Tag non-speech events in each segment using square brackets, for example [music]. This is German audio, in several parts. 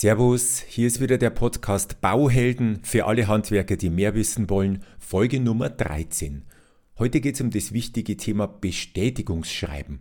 Servus, hier ist wieder der Podcast Bauhelden für alle Handwerker, die mehr wissen wollen, Folge Nummer 13. Heute geht es um das wichtige Thema Bestätigungsschreiben.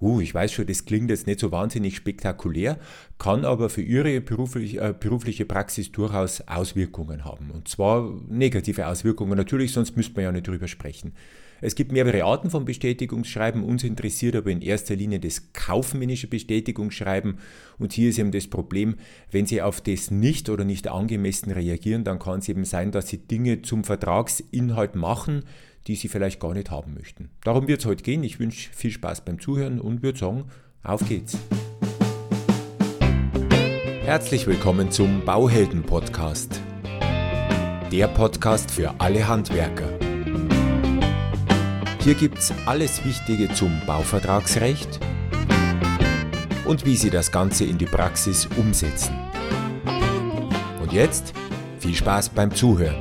Uh, ich weiß schon, das klingt jetzt nicht so wahnsinnig spektakulär, kann aber für Ihre äh, berufliche Praxis durchaus Auswirkungen haben. Und zwar negative Auswirkungen natürlich, sonst müsste man ja nicht drüber sprechen. Es gibt mehrere Arten von Bestätigungsschreiben. Uns interessiert aber in erster Linie das kaufmännische Bestätigungsschreiben. Und hier ist eben das Problem, wenn Sie auf das nicht oder nicht angemessen reagieren, dann kann es eben sein, dass Sie Dinge zum Vertragsinhalt machen, die Sie vielleicht gar nicht haben möchten. Darum wird es heute gehen. Ich wünsche viel Spaß beim Zuhören und würde sagen, auf geht's. Herzlich willkommen zum Bauhelden Podcast. Der Podcast für alle Handwerker. Hier gibt's alles Wichtige zum Bauvertragsrecht und wie Sie das Ganze in die Praxis umsetzen. Und jetzt viel Spaß beim Zuhören.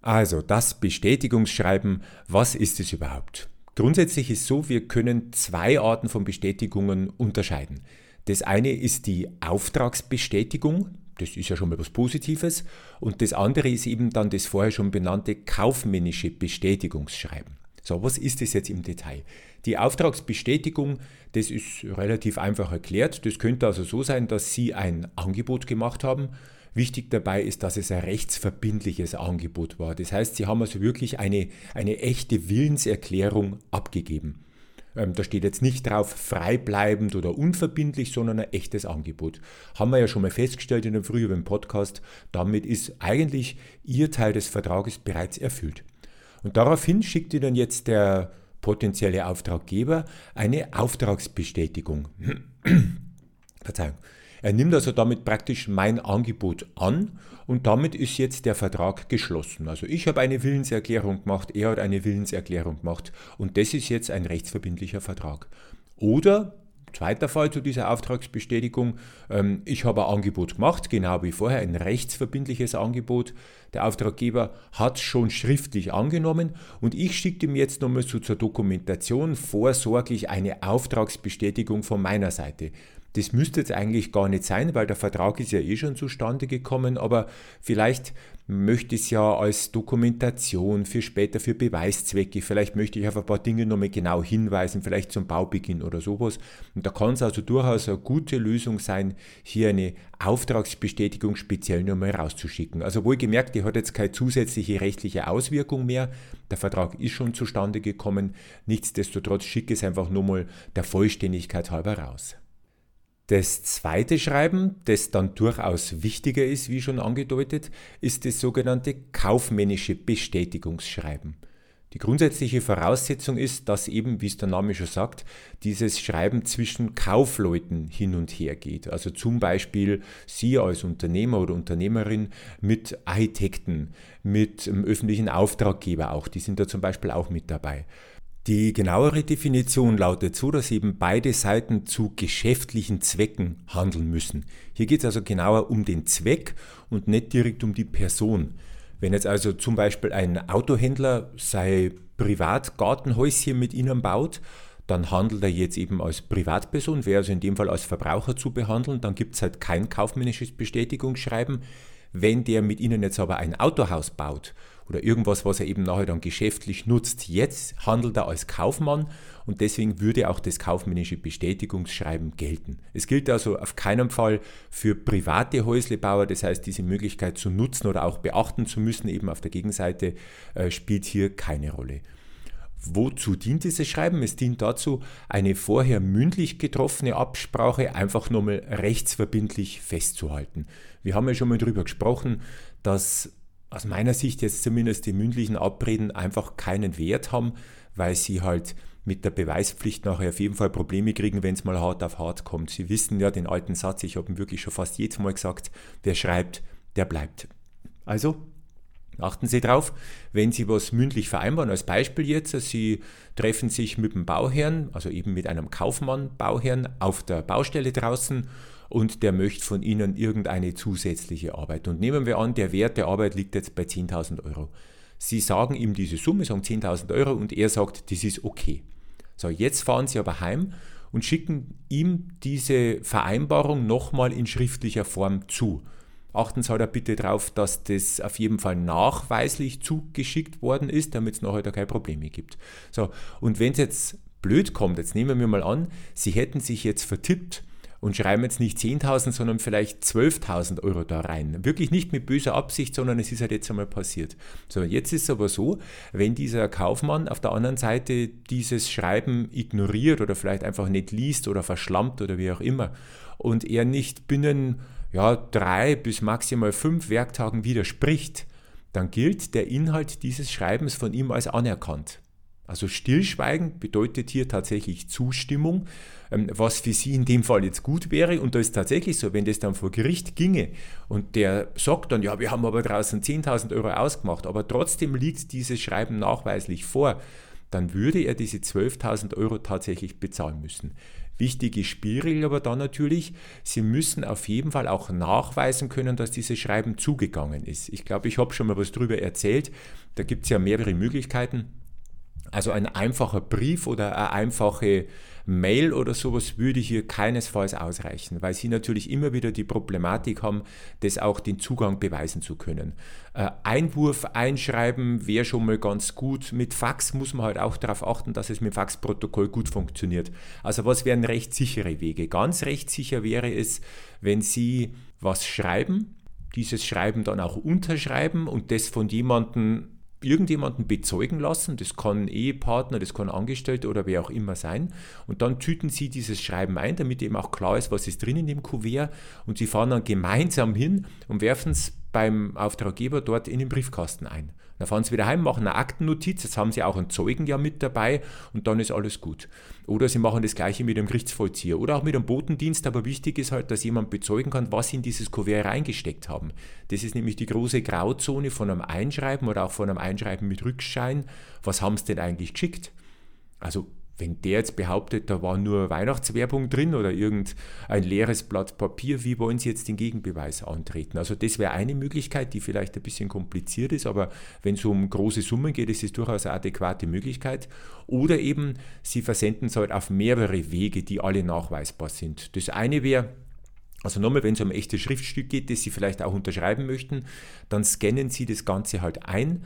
Also das Bestätigungsschreiben, was ist es überhaupt? Grundsätzlich ist so, wir können zwei Arten von Bestätigungen unterscheiden. Das eine ist die Auftragsbestätigung, das ist ja schon mal was Positives. Und das andere ist eben dann das vorher schon benannte kaufmännische Bestätigungsschreiben. So, was ist das jetzt im Detail? Die Auftragsbestätigung, das ist relativ einfach erklärt. Das könnte also so sein, dass Sie ein Angebot gemacht haben. Wichtig dabei ist, dass es ein rechtsverbindliches Angebot war. Das heißt, Sie haben also wirklich eine, eine echte Willenserklärung abgegeben. Ähm, da steht jetzt nicht drauf freibleibend oder unverbindlich, sondern ein echtes Angebot. Haben wir ja schon mal festgestellt in einem früheren Podcast. Damit ist eigentlich Ihr Teil des Vertrages bereits erfüllt. Und daraufhin schickt Ihnen jetzt der potenzielle Auftraggeber eine Auftragsbestätigung. [clears throat] Verzeihung. Er nimmt also damit praktisch mein Angebot an und damit ist jetzt der Vertrag geschlossen. Also ich habe eine Willenserklärung gemacht, er hat eine Willenserklärung gemacht und das ist jetzt ein rechtsverbindlicher Vertrag. Oder Zweiter Fall zu dieser Auftragsbestätigung. Ähm, ich habe ein Angebot gemacht, genau wie vorher, ein rechtsverbindliches Angebot. Der Auftraggeber hat schon schriftlich angenommen und ich schicke ihm jetzt nochmal so zur Dokumentation vorsorglich eine Auftragsbestätigung von meiner Seite. Das müsste jetzt eigentlich gar nicht sein, weil der Vertrag ist ja eh schon zustande gekommen, aber vielleicht möchte ich es ja als Dokumentation für später, für Beweiszwecke, vielleicht möchte ich auf ein paar Dinge nochmal genau hinweisen, vielleicht zum Baubeginn oder sowas. Und da kann es also durchaus eine gute Lösung sein, hier eine Auftragsbestätigung speziell nochmal rauszuschicken. Also wohlgemerkt, die hat jetzt keine zusätzliche rechtliche Auswirkung mehr. Der Vertrag ist schon zustande gekommen. Nichtsdestotrotz schicke es einfach nur mal der Vollständigkeit halber raus. Das zweite Schreiben, das dann durchaus wichtiger ist, wie schon angedeutet, ist das sogenannte kaufmännische Bestätigungsschreiben. Die grundsätzliche Voraussetzung ist, dass eben, wie es der Name schon sagt, dieses Schreiben zwischen Kaufleuten hin und her geht. Also zum Beispiel Sie als Unternehmer oder Unternehmerin mit Architekten, mit öffentlichen Auftraggeber auch, die sind da zum Beispiel auch mit dabei. Die genauere Definition lautet so, dass eben beide Seiten zu geschäftlichen Zwecken handeln müssen. Hier geht es also genauer um den Zweck und nicht direkt um die Person. Wenn jetzt also zum Beispiel ein Autohändler sein Privatgartenhäuschen mit Ihnen baut, dann handelt er jetzt eben als Privatperson, wäre also in dem Fall als Verbraucher zu behandeln, dann gibt es halt kein kaufmännisches Bestätigungsschreiben. Wenn der mit Ihnen jetzt aber ein Autohaus baut oder irgendwas, was er eben nachher dann geschäftlich nutzt, jetzt handelt er als Kaufmann und deswegen würde auch das kaufmännische Bestätigungsschreiben gelten. Es gilt also auf keinen Fall für private Häuslebauer, das heißt diese Möglichkeit zu nutzen oder auch beachten zu müssen, eben auf der Gegenseite, äh, spielt hier keine Rolle. Wozu dient dieses Schreiben? Es dient dazu, eine vorher mündlich getroffene Absprache einfach nochmal rechtsverbindlich festzuhalten. Wir haben ja schon mal darüber gesprochen, dass aus meiner Sicht jetzt zumindest die mündlichen Abreden einfach keinen Wert haben, weil sie halt mit der Beweispflicht nachher auf jeden Fall Probleme kriegen, wenn es mal hart auf hart kommt. Sie wissen ja den alten Satz, ich habe ihn wirklich schon fast jedes Mal gesagt, wer schreibt, der bleibt. Also Achten Sie drauf, wenn Sie was mündlich vereinbaren, als Beispiel jetzt, Sie treffen sich mit dem Bauherrn, also eben mit einem Kaufmann, Bauherrn, auf der Baustelle draußen und der möchte von Ihnen irgendeine zusätzliche Arbeit. Und nehmen wir an, der Wert der Arbeit liegt jetzt bei 10.000 Euro. Sie sagen ihm diese Summe, sagen 10.000 Euro und er sagt, das ist okay. So, jetzt fahren Sie aber heim und schicken ihm diese Vereinbarung nochmal in schriftlicher Form zu. Achten Sie halt bitte darauf, dass das auf jeden Fall nachweislich zugeschickt worden ist, damit es nachher da keine Probleme gibt. So, und wenn es jetzt blöd kommt, jetzt nehmen wir mal an, Sie hätten sich jetzt vertippt und schreiben jetzt nicht 10.000, sondern vielleicht 12.000 Euro da rein. Wirklich nicht mit böser Absicht, sondern es ist halt jetzt einmal passiert. So, jetzt ist es aber so, wenn dieser Kaufmann auf der anderen Seite dieses Schreiben ignoriert oder vielleicht einfach nicht liest oder verschlammt oder wie auch immer und er nicht binnen ja, drei bis maximal fünf Werktagen widerspricht, dann gilt der Inhalt dieses Schreibens von ihm als anerkannt. Also Stillschweigen bedeutet hier tatsächlich Zustimmung, ähm, was für Sie in dem Fall jetzt gut wäre. Und da ist tatsächlich so, wenn das dann vor Gericht ginge und der sagt dann, ja, wir haben aber draußen 10.000 Euro ausgemacht, aber trotzdem liegt dieses Schreiben nachweislich vor, dann würde er diese 12.000 Euro tatsächlich bezahlen müssen. Wichtige Spielregel aber dann natürlich, Sie müssen auf jeden Fall auch nachweisen können, dass dieses Schreiben zugegangen ist. Ich glaube, ich habe schon mal was darüber erzählt. Da gibt es ja mehrere Möglichkeiten. Also ein einfacher Brief oder eine einfache Mail oder sowas würde hier keinesfalls ausreichen, weil sie natürlich immer wieder die Problematik haben, das auch den Zugang beweisen zu können. Äh, Einwurf einschreiben wäre schon mal ganz gut. Mit Fax muss man halt auch darauf achten, dass es mit Faxprotokoll gut funktioniert. Also was wären recht sichere Wege? Ganz recht sicher wäre es, wenn Sie was schreiben, dieses Schreiben dann auch unterschreiben und das von jemandem irgendjemanden bezeugen lassen, das kann Ehepartner, das kann Angestellte oder wer auch immer sein. Und dann tüten sie dieses Schreiben ein, damit eben auch klar ist, was ist drin in dem Kuvert. Und sie fahren dann gemeinsam hin und werfen es beim Auftraggeber dort in den Briefkasten ein. Dann fahren sie wieder heim, machen eine Aktennotiz, jetzt haben sie auch einen Zeugen ja mit dabei und dann ist alles gut. Oder sie machen das gleiche mit dem Gerichtsvollzieher oder auch mit dem Botendienst, aber wichtig ist halt, dass jemand bezeugen kann, was sie in dieses Kuvert reingesteckt haben. Das ist nämlich die große Grauzone von einem Einschreiben oder auch von einem Einschreiben mit Rückschein. Was haben sie denn eigentlich geschickt? Also wenn der jetzt behauptet, da war nur Weihnachtswerbung drin oder irgendein leeres Blatt Papier, wie wollen Sie jetzt den Gegenbeweis antreten? Also das wäre eine Möglichkeit, die vielleicht ein bisschen kompliziert ist, aber wenn es um große Summen geht, ist es durchaus eine adäquate Möglichkeit. Oder eben, Sie versenden es halt auf mehrere Wege, die alle nachweisbar sind. Das eine wäre, also nochmal, wenn es um ein echtes Schriftstück geht, das Sie vielleicht auch unterschreiben möchten, dann scannen Sie das Ganze halt ein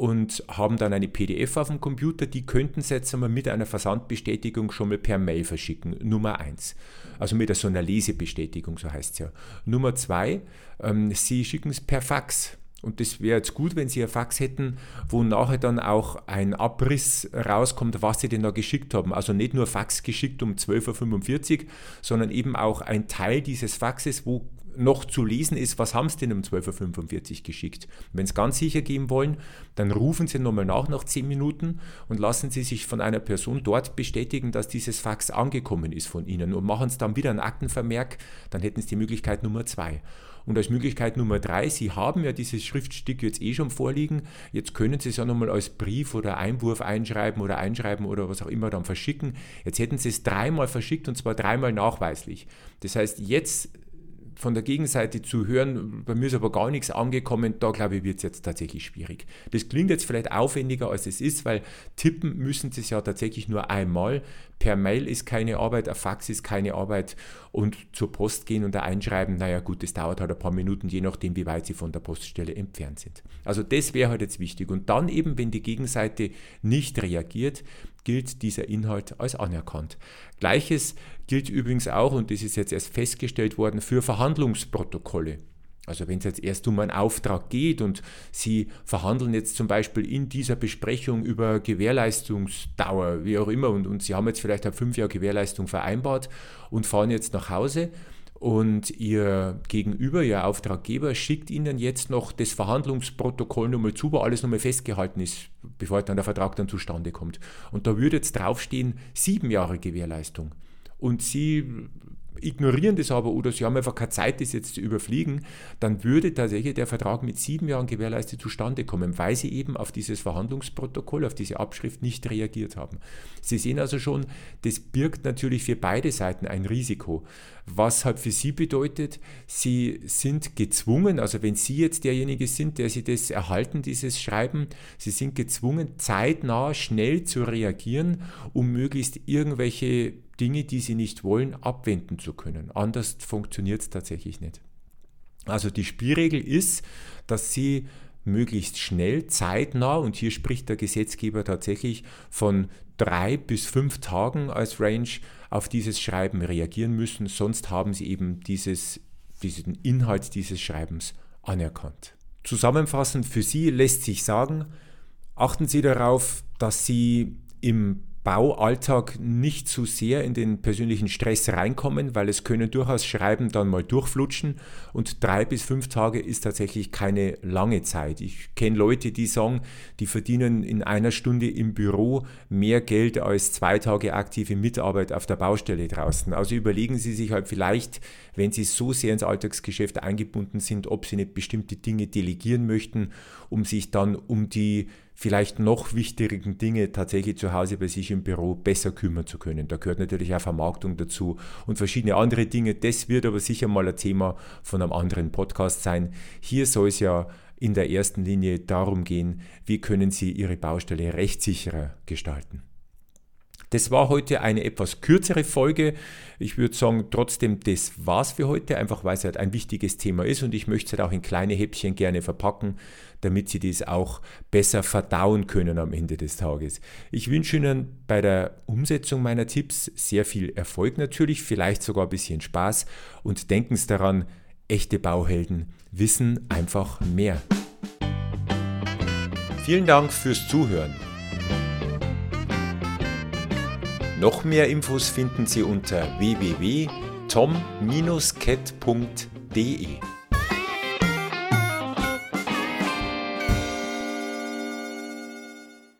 und haben dann eine PDF auf dem Computer, die könnten Sie jetzt einmal mit einer Versandbestätigung schon mal per Mail verschicken. Nummer eins. Also mit so einer Lesebestätigung, so heißt es ja. Nummer zwei, ähm, Sie schicken es per Fax. Und das wäre jetzt gut, wenn Sie ein Fax hätten, wo nachher dann auch ein Abriss rauskommt, was Sie denn da geschickt haben. Also nicht nur Fax geschickt um 12.45 Uhr, sondern eben auch ein Teil dieses Faxes, wo noch zu lesen ist, was haben Sie denn um 12.45 Uhr geschickt. Wenn Sie ganz sicher gehen wollen, dann rufen Sie nochmal nach nach 10 Minuten und lassen Sie sich von einer Person dort bestätigen, dass dieses Fax angekommen ist von Ihnen und machen Sie dann wieder einen Aktenvermerk, dann hätten Sie die Möglichkeit Nummer 2. Und als Möglichkeit Nummer 3, Sie haben ja dieses Schriftstück jetzt eh schon vorliegen, jetzt können Sie es ja nochmal als Brief oder Einwurf einschreiben oder einschreiben oder was auch immer dann verschicken. Jetzt hätten Sie es dreimal verschickt und zwar dreimal nachweislich. Das heißt, jetzt von der Gegenseite zu hören, bei mir ist aber gar nichts angekommen, da glaube ich, wird es jetzt tatsächlich schwierig. Das klingt jetzt vielleicht aufwendiger, als es ist, weil tippen müssen Sie es ja tatsächlich nur einmal. Per Mail ist keine Arbeit, ein Fax ist keine Arbeit und zur Post gehen und da einschreiben, naja gut, das dauert halt ein paar Minuten, je nachdem, wie weit Sie von der Poststelle entfernt sind. Also das wäre halt jetzt wichtig. Und dann eben, wenn die Gegenseite nicht reagiert, gilt dieser Inhalt als anerkannt. Gleiches gilt übrigens auch, und das ist jetzt erst festgestellt worden, für Verhandlungsprotokolle. Also wenn es jetzt erst um einen Auftrag geht und Sie verhandeln jetzt zum Beispiel in dieser Besprechung über Gewährleistungsdauer, wie auch immer, und, und Sie haben jetzt vielleicht eine fünf Jahre Gewährleistung vereinbart und fahren jetzt nach Hause und Ihr Gegenüber, Ihr Auftraggeber, schickt Ihnen jetzt noch das Verhandlungsprotokoll nochmal zu, wo alles nochmal festgehalten ist, bevor dann der Vertrag dann zustande kommt. Und da würde jetzt draufstehen, sieben Jahre Gewährleistung. Und Sie ignorieren das aber oder sie haben einfach keine Zeit, das jetzt zu überfliegen, dann würde tatsächlich der Vertrag mit sieben Jahren gewährleistet zustande kommen, weil sie eben auf dieses Verhandlungsprotokoll, auf diese Abschrift nicht reagiert haben. Sie sehen also schon, das birgt natürlich für beide Seiten ein Risiko. Was halt für Sie bedeutet, Sie sind gezwungen, also wenn Sie jetzt derjenige sind, der Sie das erhalten, dieses Schreiben, Sie sind gezwungen, zeitnah, schnell zu reagieren, um möglichst irgendwelche Dinge, die Sie nicht wollen, abwenden zu können. Anders funktioniert es tatsächlich nicht. Also die Spielregel ist, dass Sie möglichst schnell, zeitnah, und hier spricht der Gesetzgeber tatsächlich von drei bis fünf Tagen als Range, auf dieses Schreiben reagieren müssen, sonst haben Sie eben dieses, diesen Inhalt dieses Schreibens anerkannt. Zusammenfassend für Sie lässt sich sagen, achten Sie darauf, dass Sie im Baualltag nicht zu sehr in den persönlichen Stress reinkommen, weil es können durchaus Schreiben dann mal durchflutschen und drei bis fünf Tage ist tatsächlich keine lange Zeit. Ich kenne Leute, die sagen, die verdienen in einer Stunde im Büro mehr Geld als zwei Tage aktive Mitarbeit auf der Baustelle draußen. Also überlegen Sie sich halt vielleicht, wenn Sie so sehr ins Alltagsgeschäft eingebunden sind, ob Sie nicht bestimmte Dinge delegieren möchten, um sich dann um die vielleicht noch wichtigeren Dinge tatsächlich zu Hause bei sich im Büro besser kümmern zu können. Da gehört natürlich auch Vermarktung dazu und verschiedene andere Dinge. Das wird aber sicher mal ein Thema von einem anderen Podcast sein. Hier soll es ja in der ersten Linie darum gehen, wie können Sie Ihre Baustelle rechtssicherer gestalten. Das war heute eine etwas kürzere Folge. Ich würde sagen, trotzdem, das war's für heute, einfach weil es halt ein wichtiges Thema ist und ich möchte es halt auch in kleine Häppchen gerne verpacken, damit Sie das auch besser verdauen können am Ende des Tages. Ich wünsche Ihnen bei der Umsetzung meiner Tipps sehr viel Erfolg natürlich, vielleicht sogar ein bisschen Spaß und denken Sie daran, echte Bauhelden wissen einfach mehr. Vielen Dank fürs Zuhören. Noch mehr Infos finden Sie unter www.tom-cat.de.